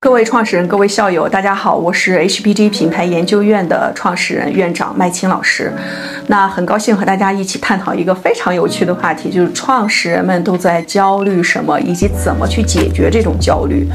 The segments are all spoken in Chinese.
各位创始人、各位校友，大家好，我是 HBG 品牌研究院的创始人、院长麦青老师。那很高兴和大家一起探讨一个非常有趣的话题，就是创始人们都在焦虑什么，以及怎么去解决这种焦虑。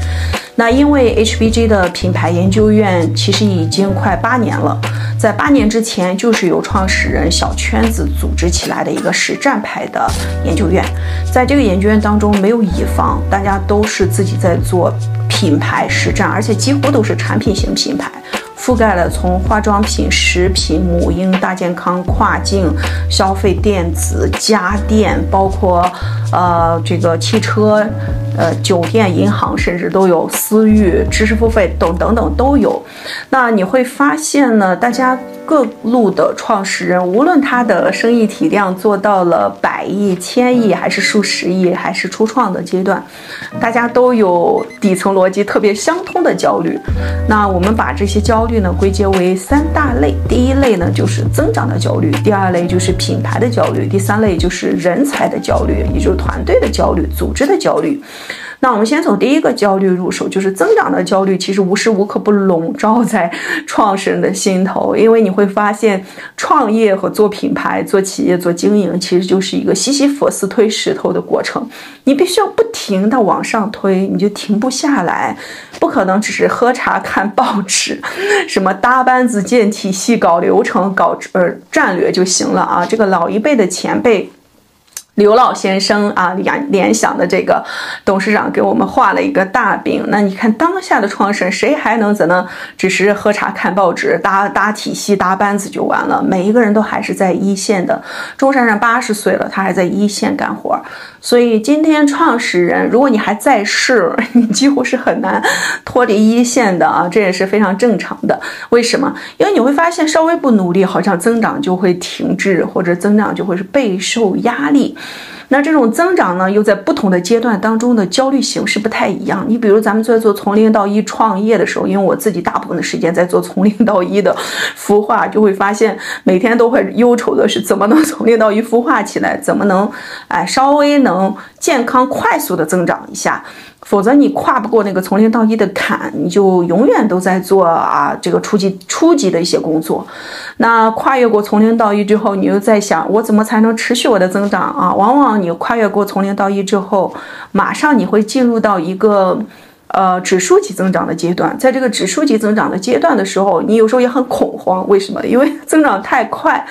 那因为 HBG 的品牌研究院其实已经快八年了，在八年之前就是由创始人小圈子组织起来的一个实战派的研究院，在这个研究院当中没有乙方，大家都是自己在做。品牌实战，而且几乎都是产品型品牌，覆盖了从化妆品、食品、母婴、大健康、跨境消费、电子、家电，包括呃这个汽车、呃酒店、银行，甚至都有私域、知识付费等等等都有。那你会发现呢，大家。各路的创始人，无论他的生意体量做到了百亿、千亿，还是数十亿，还是初创的阶段，大家都有底层逻辑特别相通的焦虑。那我们把这些焦虑呢归结为三大类：第一类呢就是增长的焦虑；第二类就是品牌的焦虑；第三类就是人才的焦虑，也就是团队的焦虑、组织的焦虑。那我们先从第一个焦虑入手，就是增长的焦虑，其实无时无刻不笼罩在创始人的心头，因为你会发现，创业和做品牌、做企业、做经营，其实就是一个西西弗斯推石头的过程，你必须要不停的往上推，你就停不下来，不可能只是喝茶看报纸，什么搭班子建体系、搞流程、搞呃战略就行了啊，这个老一辈的前辈。刘老先生啊，联联想的这个董事长给我们画了一个大饼。那你看当下的创始人，谁还能怎能只是喝茶看报纸、搭搭体系、搭班子就完了？每一个人都还是在一线的。钟珊珊八十岁了，他还在一线干活。所以今天创始人，如果你还在世，你几乎是很难脱离一线的啊，这也是非常正常的。为什么？因为你会发现，稍微不努力，好像增长就会停滞，或者增长就会是备受压力。那这种增长呢，又在不同的阶段当中的焦虑形式不太一样。你比如咱们在做从零到一创业的时候，因为我自己大部分的时间在做从零到一的孵化，就会发现每天都会忧愁的是怎么能从零到一孵化起来，怎么能哎稍微能健康快速的增长一下。否则你跨不过那个从零到一的坎，你就永远都在做啊这个初级初级的一些工作。那跨越过从零到一之后，你又在想我怎么才能持续我的增长啊？往往你跨越过从零到一之后，马上你会进入到一个呃指数级增长的阶段。在这个指数级增长的阶段的时候，你有时候也很恐慌，为什么？因为 增长太快。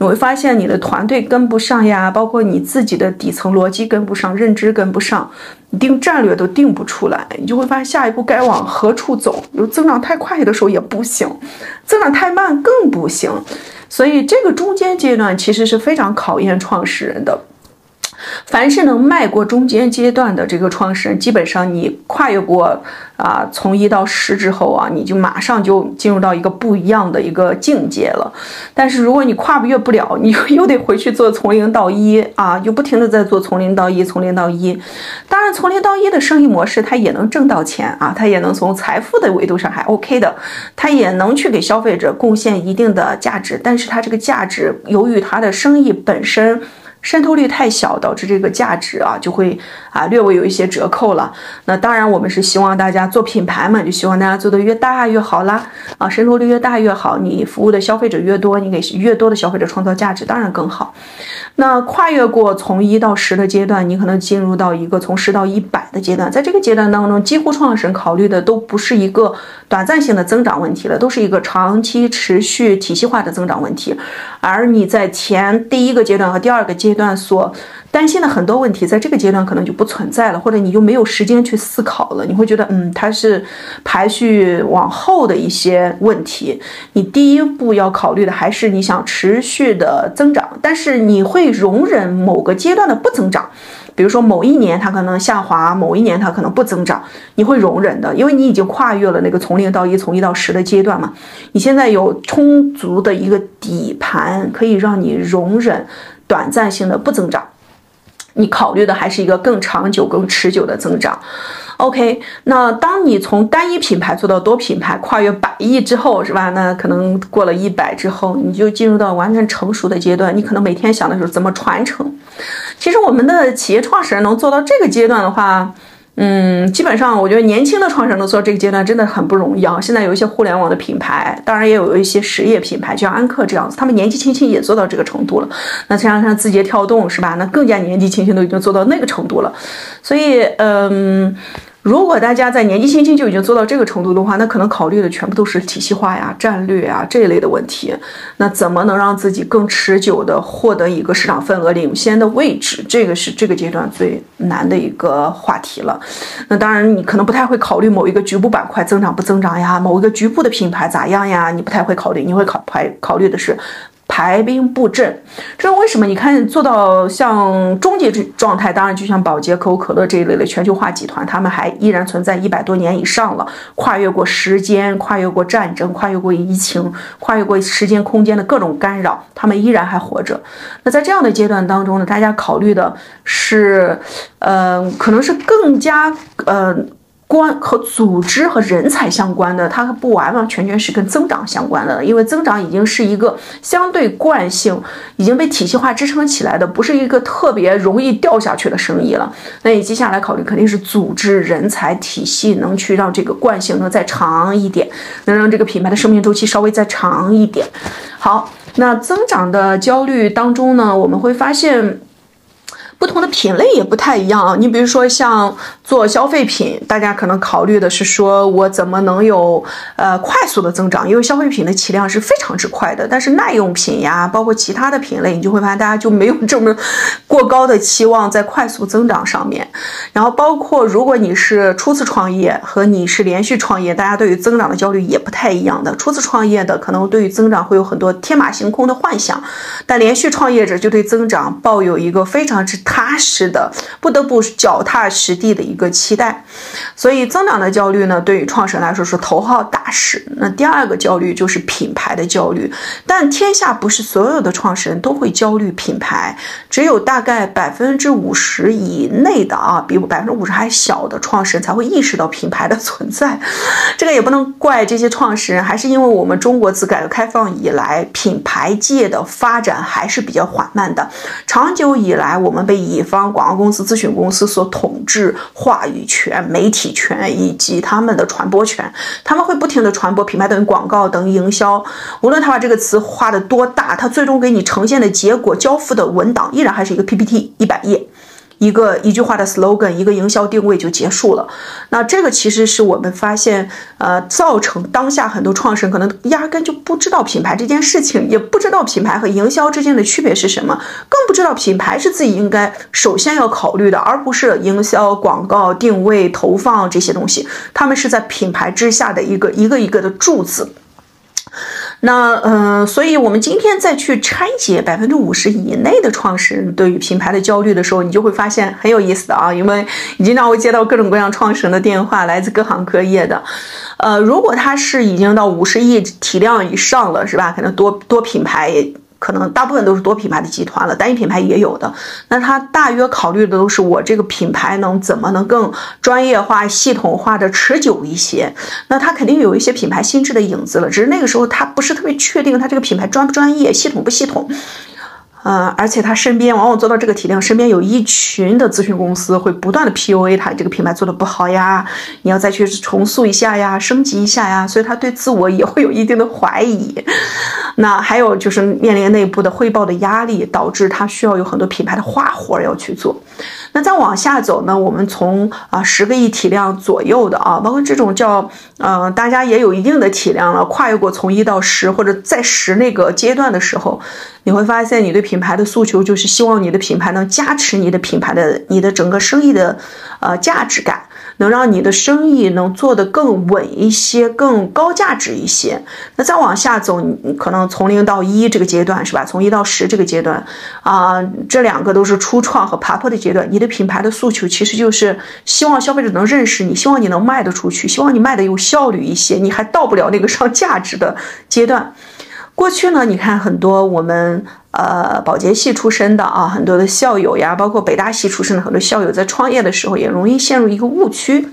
你会发现你的团队跟不上呀，包括你自己的底层逻辑跟不上，认知跟不上，你定战略都定不出来，你就会发现下一步该往何处走。有增长太快的时候也不行，增长太慢更不行，所以这个中间阶段其实是非常考验创始人的。凡是能迈过中间阶段的这个创始人，基本上你跨越过啊，从一到十之后啊，你就马上就进入到一个不一样的一个境界了。但是如果你跨越不了，你又得回去做从零到一啊，就不停的在做从零到一，从零到一。当然，从零到一的生意模式，它也能挣到钱啊，它也能从财富的维度上还 OK 的，它也能去给消费者贡献一定的价值。但是它这个价值，由于它的生意本身。渗透率太小，导致这个价值啊就会啊略微有一些折扣了。那当然，我们是希望大家做品牌嘛，就希望大家做的越大越好啦。啊，渗透率越大越好，你服务的消费者越多，你给越多的消费者创造价值，当然更好。那跨越过从一到十的阶段，你可能进入到一个从十到一百的阶段，在这个阶段当中，几乎创始人考虑的都不是一个短暂性的增长问题了，都是一个长期持续体系化的增长问题。而你在前第一个阶段和第二个阶段所担心的很多问题，在这个阶段可能就不存在了，或者你就没有时间去思考了。你会觉得，嗯，它是排序往后的一些问题。你第一步要考虑的还是你想持续的增长，但是你会容忍某个阶段的不增长，比如说某一年它可能下滑，某一年它可能不增长，你会容忍的，因为你已经跨越了那个从零到一、从一到十的阶段嘛。你现在有充足的一个底盘，可以让你容忍短暂性的不增长。你考虑的还是一个更长久、更持久的增长。OK，那当你从单一品牌做到多品牌，跨越百亿之后，是吧？那可能过了一百之后，你就进入到完全成熟的阶段。你可能每天想的是怎么传承。其实我们的企业创始人能做到这个阶段的话，嗯，基本上我觉得年轻的创始人能做这个阶段真的很不容易啊。现在有一些互联网的品牌，当然也有一些实业品牌，就像安克这样子，他们年纪轻轻也做到这个程度了。那像像字节跳动是吧？那更加年纪轻轻都已经做到那个程度了。所以，嗯。如果大家在年纪轻轻就已经做到这个程度的话，那可能考虑的全部都是体系化呀、战略啊这一类的问题。那怎么能让自己更持久的获得一个市场份额领先的位置？这个是这个阶段最难的一个话题了。那当然，你可能不太会考虑某一个局部板块增长不增长呀，某一个局部的品牌咋样呀？你不太会考虑，你会考排考虑的是。排兵布阵，这是为什么？你看做到像终结状态，当然就像宝洁、可口可乐这一类的全球化集团，他们还依然存在一百多年以上了，跨越过时间，跨越过战争，跨越过疫情，跨越过时间空间的各种干扰，他们依然还活着。那在这样的阶段当中呢，大家考虑的是，呃，可能是更加呃。关和组织和人才相关的，它不完完全全是跟增长相关的，因为增长已经是一个相对惯性，已经被体系化支撑起来的，不是一个特别容易掉下去的生意了。那你接下来考虑肯定是组织、人才、体系，能去让这个惯性能再长一点，能让这个品牌的生命周期稍微再长一点。好，那增长的焦虑当中呢，我们会发现。不同的品类也不太一样啊，你比如说像做消费品，大家可能考虑的是说我怎么能有呃快速的增长，因为消费品的起量是非常之快的。但是耐用品呀，包括其他的品类，你就会发现大家就没有这么过高的期望在快速增长上面。然后包括如果你是初次创业和你是连续创业，大家对于增长的焦虑也不太一样的。初次创业的可能对于增长会有很多天马行空的幻想，但连续创业者就对增长抱有一个非常之。踏实的，不得不脚踏实地的一个期待，所以增长的焦虑呢，对于创始人来说是头号大事。那第二个焦虑就是品牌的焦虑，但天下不是所有的创始人都会焦虑品牌，只有大概百分之五十以内的啊，比百分之五十还小的创始人才会意识到品牌的存在。这个也不能怪这些创始人，还是因为我们中国自改革开放以来，品牌界的发展还是比较缓慢的，长久以来我们被乙方广告公司、咨询公司所统治话语权、媒体权以及他们的传播权，他们会不停的传播品牌等于广告等于营销，无论他把这个词画的多大，他最终给你呈现的结果、交付的文档依然还是一个 PPT 一百页。一个一句话的 slogan，一个营销定位就结束了。那这个其实是我们发现，呃，造成当下很多创始人可能压根就不知道品牌这件事情，也不知道品牌和营销之间的区别是什么，更不知道品牌是自己应该首先要考虑的，而不是营销、广告、定位、投放这些东西。他们是在品牌之下的一个一个一个的柱子。那嗯，所以我们今天再去拆解百分之五十以内的创始人对于品牌的焦虑的时候，你就会发现很有意思的啊，因为你经常会接到各种各样创始人的电话，来自各行各业的。呃，如果他是已经到五十亿体量以上了，是吧？可能多多品牌。可能大部分都是多品牌的集团了，单一品牌也有的。那他大约考虑的都是我这个品牌能怎么能更专业化、系统化的持久一些。那他肯定有一些品牌心智的影子了，只是那个时候他不是特别确定他这个品牌专不专业、系统不系统。呃，而且他身边往往做到这个体量，身边有一群的咨询公司会不断的 PUA 他这个品牌做的不好呀，你要再去重塑一下呀，升级一下呀，所以他对自我也会有一定的怀疑。那还有就是面临内部的汇报的压力，导致他需要有很多品牌的花活要去做。那再往下走呢，我们从啊十个亿体量左右的啊，包括这种叫呃大家也有一定的体量了，跨越过从一到十或者在十那个阶段的时候。你会发现，你对品牌的诉求就是希望你的品牌能加持你的品牌的你的整个生意的呃价值感，能让你的生意能做得更稳一些，更高价值一些。那再往下走，你可能从零到一这个阶段是吧？从一到十这个阶段啊，这两个都是初创和爬坡的阶段。你的品牌的诉求其实就是希望消费者能认识你，希望你能卖得出去，希望你卖的有效率一些。你还到不了那个上价值的阶段。过去呢，你看很多我们呃保洁系出身的啊，很多的校友呀，包括北大系出身的很多校友，在创业的时候也容易陷入一个误区。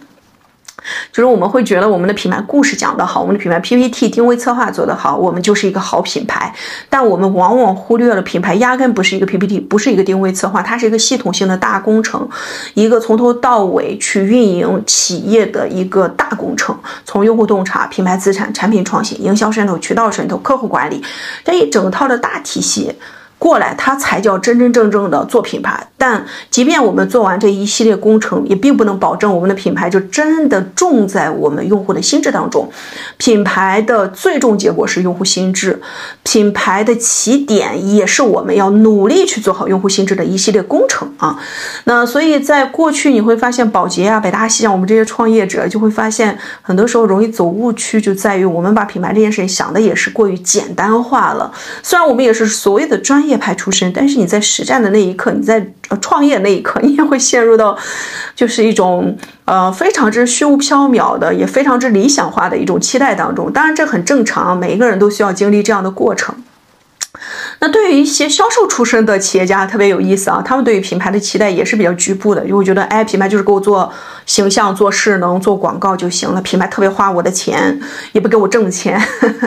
就是我们会觉得我们的品牌故事讲得好，我们的品牌 PPT 定位策划做得好，我们就是一个好品牌。但我们往往忽略了品牌压根不是一个 PPT，不是一个定位策划，它是一个系统性的大工程，一个从头到尾去运营企业的一个大工程。从用户洞察、品牌资产、产品创新、营销渗透、渠道渗透、客户管理这一整套的大体系。过来，它才叫真真正正的做品牌。但即便我们做完这一系列工程，也并不能保证我们的品牌就真的种在我们用户的心智当中。品牌的最终结果是用户心智，品牌的起点也是我们要努力去做好用户心智的一系列工程啊。那所以在过去，你会发现宝洁啊、北大西，像我们这些创业者就会发现，很多时候容易走误区，就在于我们把品牌这件事情想的也是过于简单化了。虽然我们也是所谓的专业派出身，但是你在实战的那一刻，你在创业那一刻，你也会陷入到，就是一种呃非常之虚无缥缈的，也非常之理想化的一种期待当中。当然这很正常，每一个人都需要经历这样的过程。那对于一些销售出身的企业家特别有意思啊，他们对于品牌的期待也是比较局部的，因为我觉得，哎，品牌就是给我做形象、做势能、做广告就行了，品牌特别花我的钱，也不给我挣钱，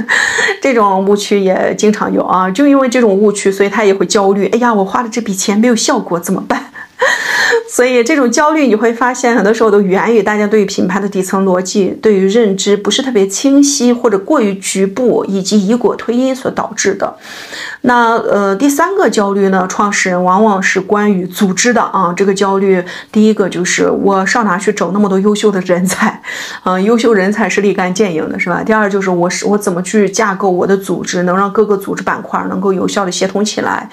这种误区也经常有啊。就因为这种误区，所以他也会焦虑，哎呀，我花了这笔钱没有效果怎么办？所以这种焦虑你会发现，很多时候都源于大家对于品牌的底层逻辑、对于认知不是特别清晰，或者过于局部，以及以果推因所导致的。那呃，第三个焦虑呢，创始人往往是关于组织的啊。这个焦虑，第一个就是我上哪去找那么多优秀的人才啊？优秀人才是立竿见影的，是吧？第二就是我是我怎么去架构我的组织，能让各个组织板块能够有效的协同起来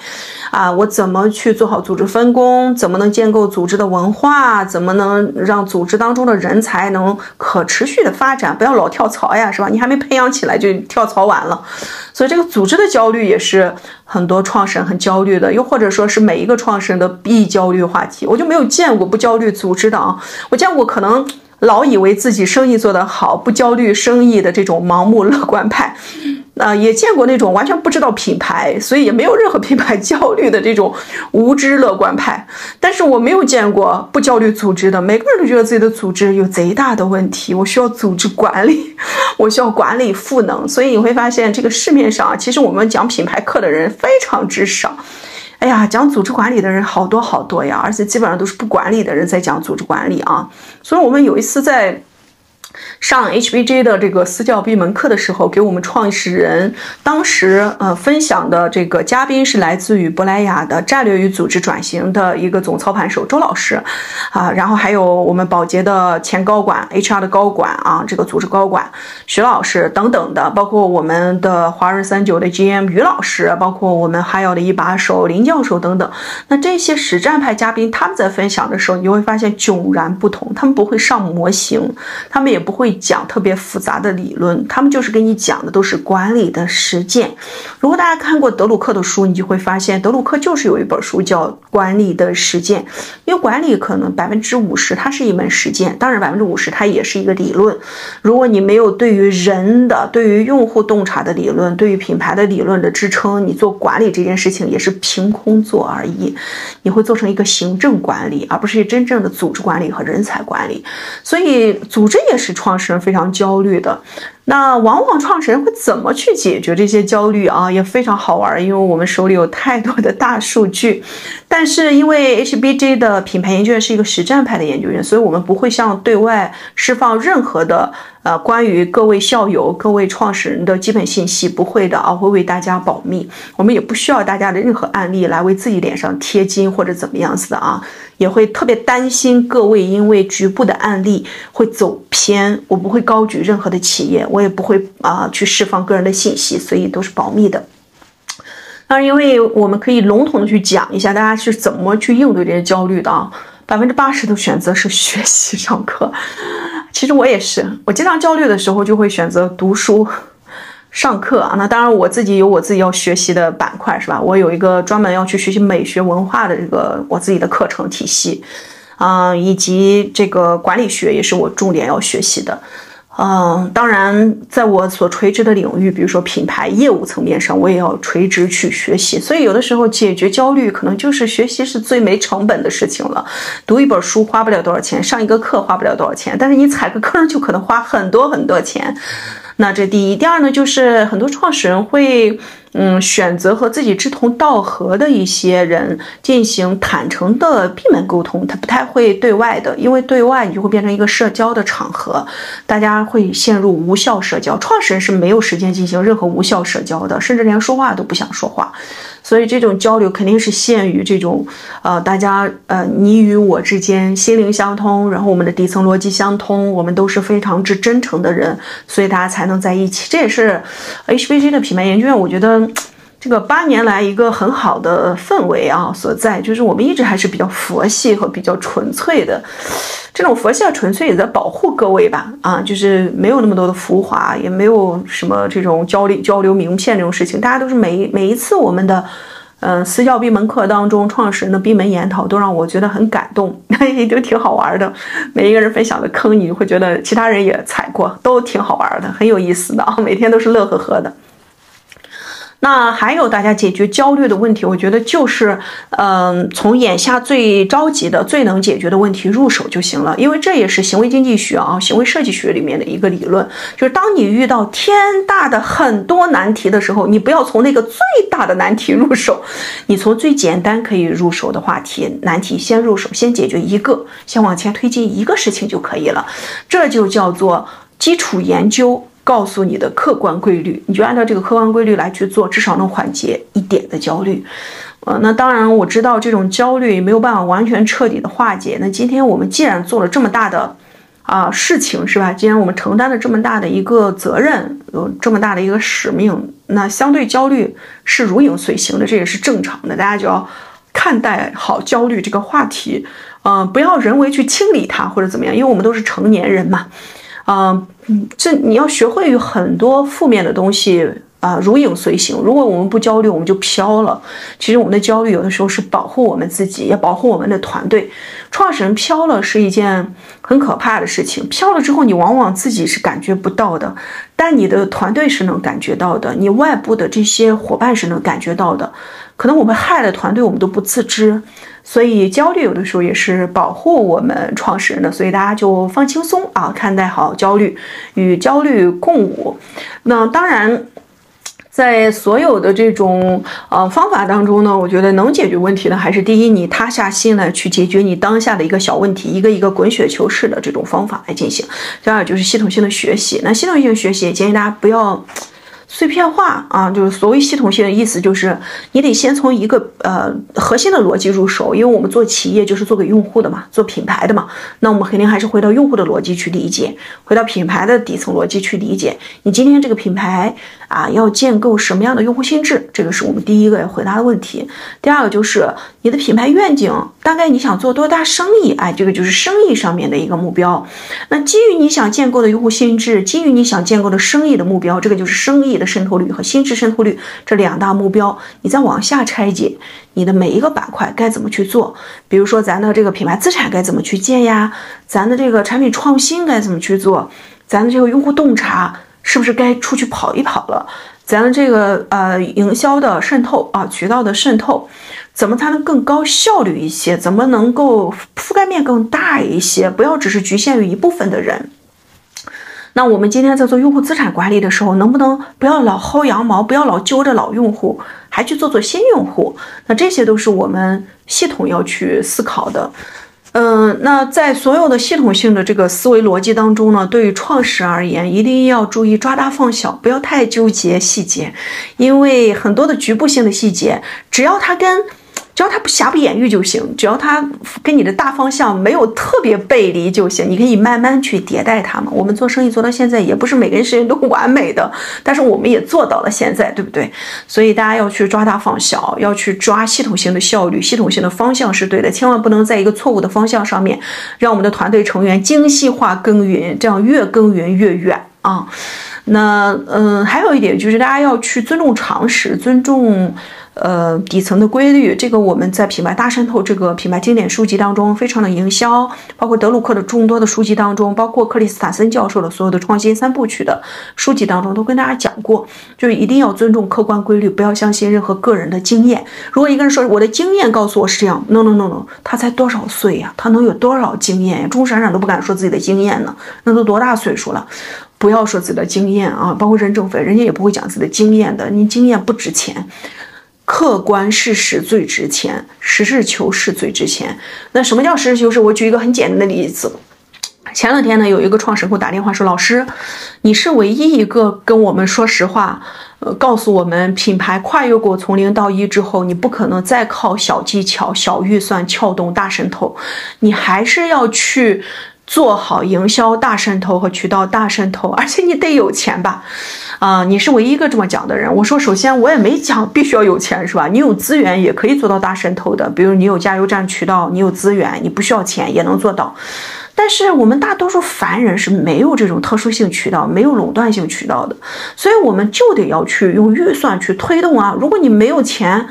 啊？我怎么去做好组织分工？怎么能建构组织的文化？怎么能让组织当中的人才能可持续的发展？不要老跳槽呀，是吧？你还没培养起来就跳槽完了。所以这个组织的焦虑也是很多创始人很焦虑的，又或者说是每一个创始人的必焦虑话题。我就没有见过不焦虑组织的啊，我见过可能老以为自己生意做得好，不焦虑生意的这种盲目乐观派。啊，也见过那种完全不知道品牌，所以也没有任何品牌焦虑的这种无知乐观派。但是我没有见过不焦虑组织的，每个人都觉得自己的组织有贼大的问题，我需要组织管理，我需要管理赋能。所以你会发现，这个市面上其实我们讲品牌课的人非常之少。哎呀，讲组织管理的人好多好多呀，而且基本上都是不管理的人在讲组织管理啊。所以我们有一次在。上 HBJ 的这个私教闭门课的时候，给我们创始人当时呃分享的这个嘉宾是来自于珀莱雅的战略与组织转型的一个总操盘手周老师，啊，然后还有我们宝洁的前高管 HR 的高管啊，这个组织高管徐老师等等的，包括我们的华润三九的 GM 于老师，包括我们还有的一把手林教授等等。那这些实战派嘉宾他们在分享的时候，你会发现迥然不同，他们不会上模型，他们也不会。讲特别复杂的理论，他们就是给你讲的都是管理的实践。如果大家看过德鲁克的书，你就会发现德鲁克就是有一本书叫《管理的实践》，因为管理可能百分之五十它是一门实践，当然百分之五十它也是一个理论。如果你没有对于人的、对于用户洞察的理论、对于品牌的理论的支撑，你做管理这件事情也是凭空做而已。你会做成一个行政管理，而不是真正的组织管理和人才管理。所以组织也是创始。人非常焦虑的。那往往创始人会怎么去解决这些焦虑啊？也非常好玩，因为我们手里有太多的大数据。但是因为 HBJ 的品牌研究院是一个实战派的研究院，所以我们不会向对外释放任何的呃关于各位校友、各位创始人的基本信息，不会的啊，会为大家保密。我们也不需要大家的任何案例来为自己脸上贴金或者怎么样子的啊，也会特别担心各位因为局部的案例会走偏。我不会高举任何的企业。我也不会啊去释放个人的信息，所以都是保密的。当然，因为我们可以笼统的去讲一下，大家是怎么去应对这些焦虑的啊。百分之八十都选择是学习上课，其实我也是，我经常焦虑的时候就会选择读书上课啊。那当然，我自己有我自己要学习的板块，是吧？我有一个专门要去学习美学文化的这个我自己的课程体系啊，以及这个管理学也是我重点要学习的。嗯，当然，在我所垂直的领域，比如说品牌业务层面上，我也要垂直去学习。所以有的时候解决焦虑，可能就是学习是最没成本的事情了。读一本书花不了多少钱，上一个课花不了多少钱，但是你踩个坑就可能花很多很多钱。那这第一，第二呢，就是很多创始人会。嗯，选择和自己志同道合的一些人进行坦诚的闭门沟通，他不太会对外的，因为对外你就会变成一个社交的场合，大家会陷入无效社交。创始人是没有时间进行任何无效社交的，甚至连说话都不想说话。所以这种交流肯定是限于这种，呃，大家呃你与我之间心灵相通，然后我们的底层逻辑相通，我们都是非常之真诚的人，所以大家才能在一起。这也是 HBG 的品牌研究院，我觉得。这个八年来一个很好的氛围啊所在，就是我们一直还是比较佛系和比较纯粹的，这种佛系和纯粹也在保护各位吧啊，就是没有那么多的浮华，也没有什么这种交流交流名片这种事情，大家都是每每一次我们的嗯私教闭门课当中，创始人的闭门研讨都让我觉得很感动，也都挺好玩的，每一个人分享的坑，你会觉得其他人也踩过，都挺好玩的，很有意思的啊，每天都是乐呵呵的。那还有大家解决焦虑的问题，我觉得就是，嗯，从眼下最着急的、最能解决的问题入手就行了。因为这也是行为经济学啊、行为设计学里面的一个理论，就是当你遇到天大的很多难题的时候，你不要从那个最大的难题入手，你从最简单可以入手的话题难题先入手，先解决一个，先往前推进一个事情就可以了。这就叫做基础研究。告诉你的客观规律，你就按照这个客观规律来去做，至少能缓解一点的焦虑。呃，那当然我知道这种焦虑没有办法完全彻底的化解。那今天我们既然做了这么大的啊事情，是吧？既然我们承担了这么大的一个责任，有这么大的一个使命，那相对焦虑是如影随形的，这也是正常的。大家就要看待好焦虑这个话题，嗯，不要人为去清理它或者怎么样，因为我们都是成年人嘛。嗯嗯，这你要学会与很多负面的东西啊如影随形。如果我们不焦虑，我们就飘了。其实我们的焦虑有的时候是保护我们自己，也保护我们的团队。创始人飘了是一件很可怕的事情。飘了之后，你往往自己是感觉不到的，但你的团队是能感觉到的，你外部的这些伙伴是能感觉到的。可能我们害了团队，我们都不自知。所以焦虑有的时候也是保护我们创始人的，所以大家就放轻松啊，看待好焦虑，与焦虑共舞。那当然，在所有的这种呃方法当中呢，我觉得能解决问题的还是第一，你塌下心来去解决你当下的一个小问题，一个一个滚雪球式的这种方法来进行。第二就是系统性的学习。那系统性学习建议大家不要。碎片化啊，就是所谓系统性的意思，就是你得先从一个呃核心的逻辑入手，因为我们做企业就是做给用户的嘛，做品牌的嘛，那我们肯定还是回到用户的逻辑去理解，回到品牌的底层逻辑去理解。你今天这个品牌啊，要建构什么样的用户心智，这个是我们第一个要回答的问题。第二个就是你的品牌愿景，大概你想做多大生意？哎，这个就是生意上面的一个目标。那基于你想建构的用户心智，基于你想建构的生意的目标，这个就是生意。的渗透率和心智渗透率这两大目标，你再往下拆解，你的每一个板块该怎么去做？比如说，咱的这个品牌资产该怎么去建呀？咱的这个产品创新该怎么去做？咱的这个用户洞察是不是该出去跑一跑了？咱的这个呃营销的渗透啊，渠道的渗透，怎么才能更高效率一些？怎么能够覆盖面更大一些？不要只是局限于一部分的人。那我们今天在做用户资产管理的时候，能不能不要老薅羊毛，不要老揪着老用户，还去做做新用户？那这些都是我们系统要去思考的。嗯，那在所有的系统性的这个思维逻辑当中呢，对于创始人而言，一定要注意抓大放小，不要太纠结细节，因为很多的局部性的细节，只要它跟只要他不瑕不掩瑜就行，只要他跟你的大方向没有特别背离就行。你可以慢慢去迭代它嘛。我们做生意做到现在，也不是每个人事情都完美的，但是我们也做到了现在，对不对？所以大家要去抓大放小，要去抓系统性的效率，系统性的方向是对的，千万不能在一个错误的方向上面，让我们的团队成员精细化耕耘，这样越耕耘越远啊。那嗯，还有一点就是大家要去尊重常识，尊重。呃，底层的规律，这个我们在品牌大渗透这个品牌经典书籍当中，非常的营销，包括德鲁克的众多的书籍当中，包括克里斯塔森教授的所有的创新三部曲的书籍当中，都跟大家讲过，就是一定要尊重客观规律，不要相信任何个人的经验。如果一个人说我的经验告诉我是这样，no no no no，他才多少岁呀？他能有多少经验呀？钟闪闪都不敢说自己的经验呢，那都多大岁数了？不要说自己的经验啊，包括任正非，人家也不会讲自己的经验的，你经验不值钱。客观事实最值钱，实事求是最值钱。那什么叫实事求是？我举一个很简单的例子。前两天呢，有一个创始人给我打电话说：“老师，你是唯一一个跟我们说实话，呃，告诉我们品牌跨越过从零到一之后，你不可能再靠小技巧、小预算撬动大渗透，你还是要去做好营销大渗透和渠道大渗透，而且你得有钱吧。”啊，你是唯一一个这么讲的人。我说，首先我也没讲必须要有钱，是吧？你有资源也可以做到大渗透的，比如你有加油站渠道，你有资源，你不需要钱也能做到。但是我们大多数凡人是没有这种特殊性渠道，没有垄断性渠道的，所以我们就得要去用预算去推动啊。如果你没有钱，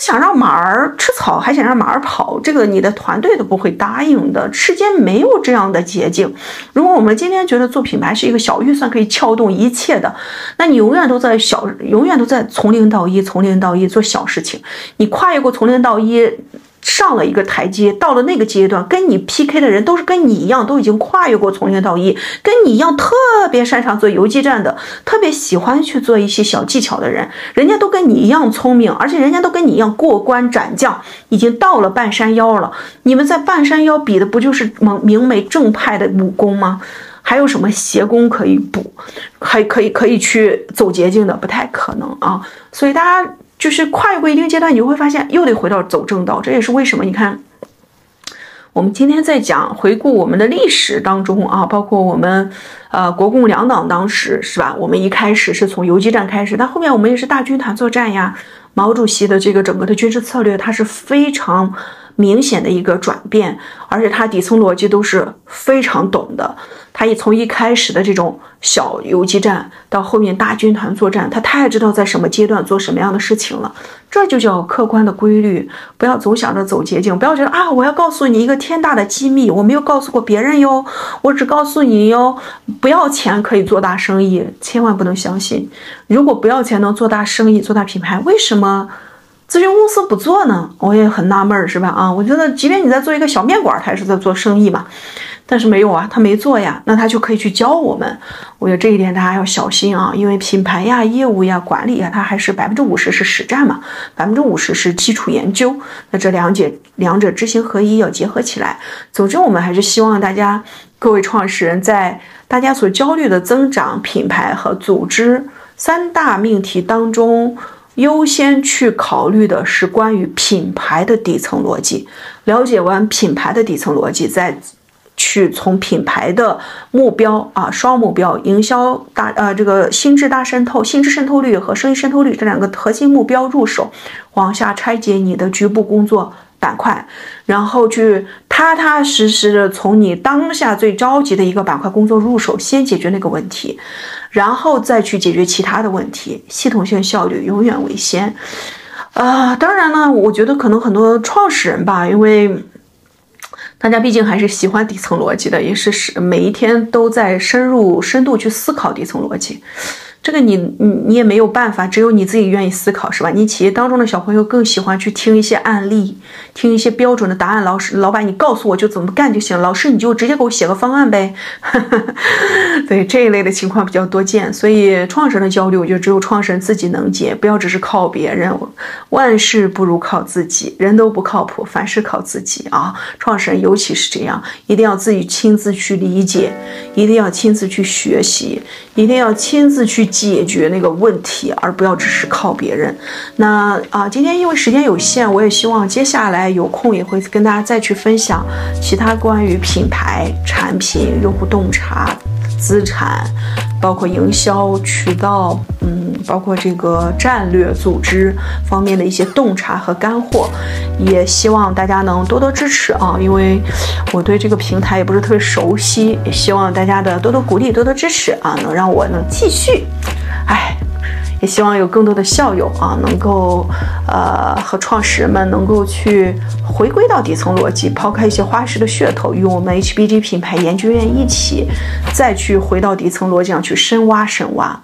想让马儿吃草，还想让马儿跑，这个你的团队都不会答应的。世间没有这样的捷径。如果我们今天觉得做品牌是一个小预算可以撬动一切的，那你永远都在小，永远都在从零到一，从零到一做小事情。你跨越过从零到一。上了一个台阶，到了那个阶段，跟你 PK 的人都是跟你一样，都已经跨越过从零到一，跟你一样特别擅长做游击战的，特别喜欢去做一些小技巧的人，人家都跟你一样聪明，而且人家都跟你一样过关斩将，已经到了半山腰了。你们在半山腰比的不就是明明美正派的武功吗？还有什么邪功可以补？还可以可以去走捷径的，不太可能啊。所以大家。就是跨越过一定阶段，你就会发现又得回到走正道。这也是为什么你看，我们今天在讲回顾我们的历史当中啊，包括我们呃国共两党当时是吧？我们一开始是从游击战开始，但后面我们也是大军团作战呀。毛主席的这个整个的军事策略，他是非常明显的一个转变，而且他底层逻辑都是非常懂的。他一从一开始的这种小游击战，到后面大军团作战，他太知道在什么阶段做什么样的事情了。这就叫客观的规律，不要总想着走捷径，不要觉得啊，我要告诉你一个天大的机密，我没有告诉过别人哟，我只告诉你哟，不要钱可以做大生意，千万不能相信。如果不要钱能做大生意、做大品牌，为什么咨询公司不做呢？我也很纳闷儿，是吧？啊，我觉得即便你在做一个小面馆，他也是在做生意嘛。但是没有啊，他没做呀，那他就可以去教我们。我觉得这一点大家要小心啊，因为品牌呀、业务呀、管理呀，它还是百分之五十是实战嘛，百分之五十是基础研究。那这两者两者知行合一要结合起来。总之，我们还是希望大家各位创始人在大家所焦虑的增长、品牌和组织三大命题当中，优先去考虑的是关于品牌的底层逻辑。了解完品牌的底层逻辑，再去从品牌的目标啊，双目标，营销大呃这个心智大渗透、心智渗透率和生意渗透率这两个核心目标入手，往下拆解你的局部工作板块，然后去踏踏实实的从你当下最着急的一个板块工作入手，先解决那个问题，然后再去解决其他的问题，系统性效率永远为先。啊，当然呢，我觉得可能很多创始人吧，因为。大家毕竟还是喜欢底层逻辑的，也是是每一天都在深入深度去思考底层逻辑。这个你你你也没有办法，只有你自己愿意思考，是吧？你企业当中的小朋友更喜欢去听一些案例，听一些标准的答案。老师、老板，你告诉我就怎么干就行。老师，你就直接给我写个方案呗。对这一类的情况比较多见，所以创始人的焦虑，我觉得只有创始人自己能解，不要只是靠别人。万事不如靠自己，人都不靠谱，凡事靠自己啊！创始人尤其是这样，一定要自己亲自去理解，一定要亲自去学习，一定要亲自去。解决那个问题，而不要只是靠别人。那啊，今天因为时间有限，我也希望接下来有空也会跟大家再去分享其他关于品牌、产品、用户洞察资产，包括营销渠道，嗯，包括这个战略组织方面的一些洞察和干货，也希望大家能多多支持啊，因为我对这个平台也不是特别熟悉，也希望大家的多多鼓励、多多支持啊，能让我能继续，哎。也希望有更多的校友啊，能够，呃，和创始人们能够去回归到底层逻辑，抛开一些花式的噱头，与我们 HBG 品牌研究院一起，再去回到底层逻辑上去深挖深挖。